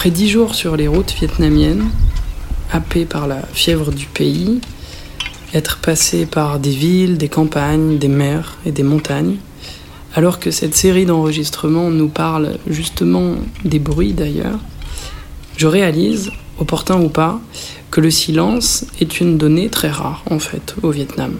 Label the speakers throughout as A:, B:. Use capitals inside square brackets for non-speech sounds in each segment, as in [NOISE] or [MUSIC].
A: Après dix jours sur les routes vietnamiennes, happé par la fièvre du pays, être passé par des villes, des campagnes, des mers et des montagnes, alors que cette série d'enregistrements nous parle justement des bruits d'ailleurs, je réalise, opportun ou pas, que le silence est une donnée très rare en fait au Vietnam.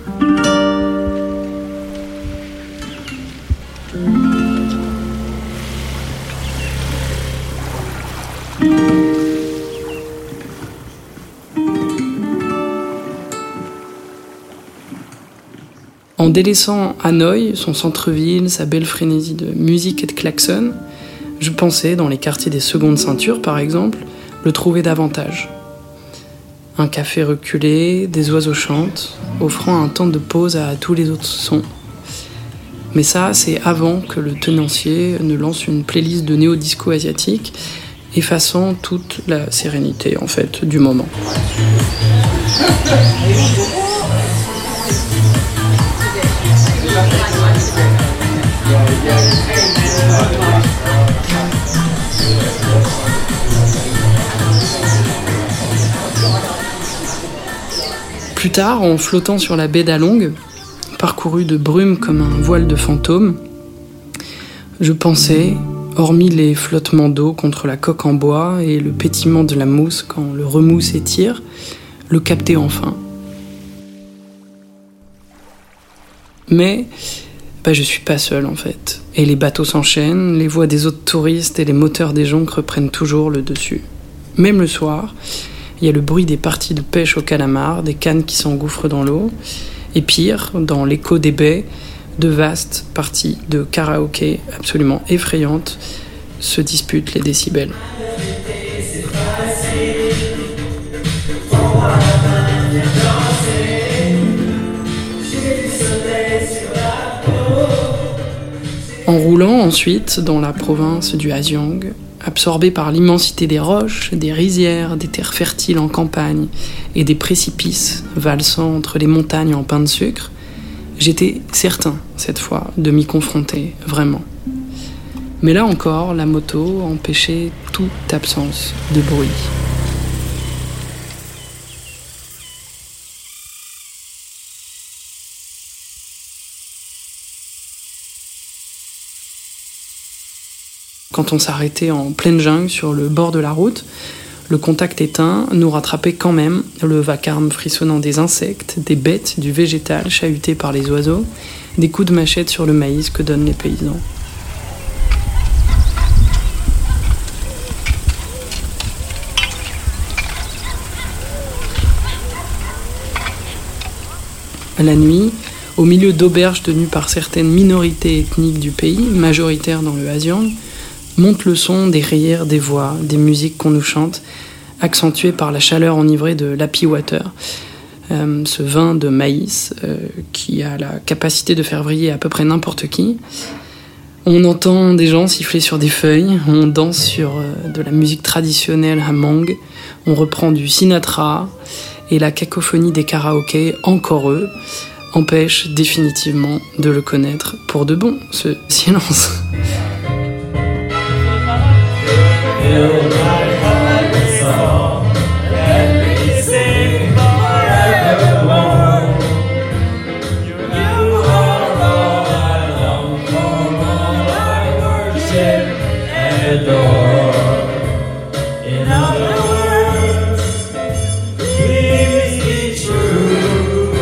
A: En délaissant Hanoï, son centre-ville, sa belle frénésie de musique et de klaxons, je pensais, dans les quartiers des secondes ceintures par exemple, le trouver davantage. Un café reculé, des oiseaux chantent, offrant un temps de pause à tous les autres sons. Mais ça, c'est avant que le tenancier ne lance une playlist de néo-disco asiatique, effaçant toute la sérénité en fait du moment. Plus tard, en flottant sur la baie d'Along, parcourue de brume comme un voile de fantôme, je pensais, hormis les flottements d'eau contre la coque en bois et le pétillement de la mousse quand le remous s'étire, le capter enfin. Mais bah, je suis pas seul en fait. Et les bateaux s'enchaînent, les voix des autres touristes et les moteurs des jonques reprennent toujours le dessus. Même le soir, il y a le bruit des parties de pêche au calamar, des cannes qui s'engouffrent dans l'eau, et pire, dans l'écho des baies, de vastes parties de karaoké absolument effrayantes se disputent les décibels. En roulant ensuite dans la province du Hajiang, absorbé par l'immensité des roches, des rizières, des terres fertiles en campagne et des précipices valsant entre les montagnes en pain de sucre, j'étais certain, cette fois, de m'y confronter, vraiment. Mais là encore, la moto empêchait toute absence de bruit. Quand on s'arrêtait en pleine jungle sur le bord de la route, le contact éteint nous rattrapait quand même le vacarme frissonnant des insectes, des bêtes, du végétal chahuté par les oiseaux, des coups de machette sur le maïs que donnent les paysans. La nuit, au milieu d'auberges tenues par certaines minorités ethniques du pays, majoritaires dans le Haziang, monte le son des rires, des voix, des musiques qu'on nous chante, accentuées par la chaleur enivrée de l'happy water, euh, ce vin de maïs euh, qui a la capacité de faire vriller à peu près n'importe qui. On entend des gens siffler sur des feuilles, on danse sur euh, de la musique traditionnelle Hamong, on reprend du Sinatra, et la cacophonie des karaokés, encore eux, empêche définitivement de le connaître pour de bon, ce [LAUGHS] silence.
B: worship and adore. In other words, please be true.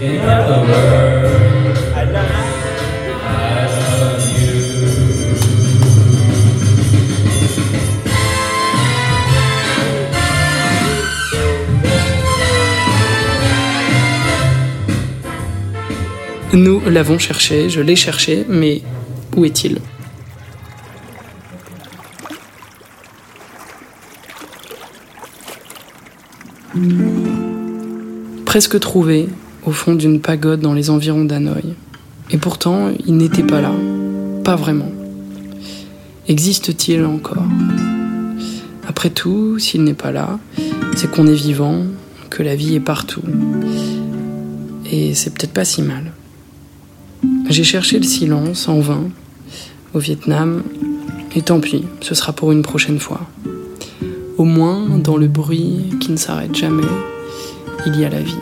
B: In other words.
A: Nous l'avons cherché, je l'ai cherché, mais où est-il? Presque trouvé au fond d'une pagode dans les environs d'Hanoï. Et pourtant, il n'était pas là. Pas vraiment. Existe-t-il encore? Après tout, s'il n'est pas là, c'est qu'on est vivant, que la vie est partout. Et c'est peut-être pas si mal. J'ai cherché le silence en vain au Vietnam, et tant pis, ce sera pour une prochaine fois. Au moins, dans le bruit qui ne s'arrête jamais, il y a la vie.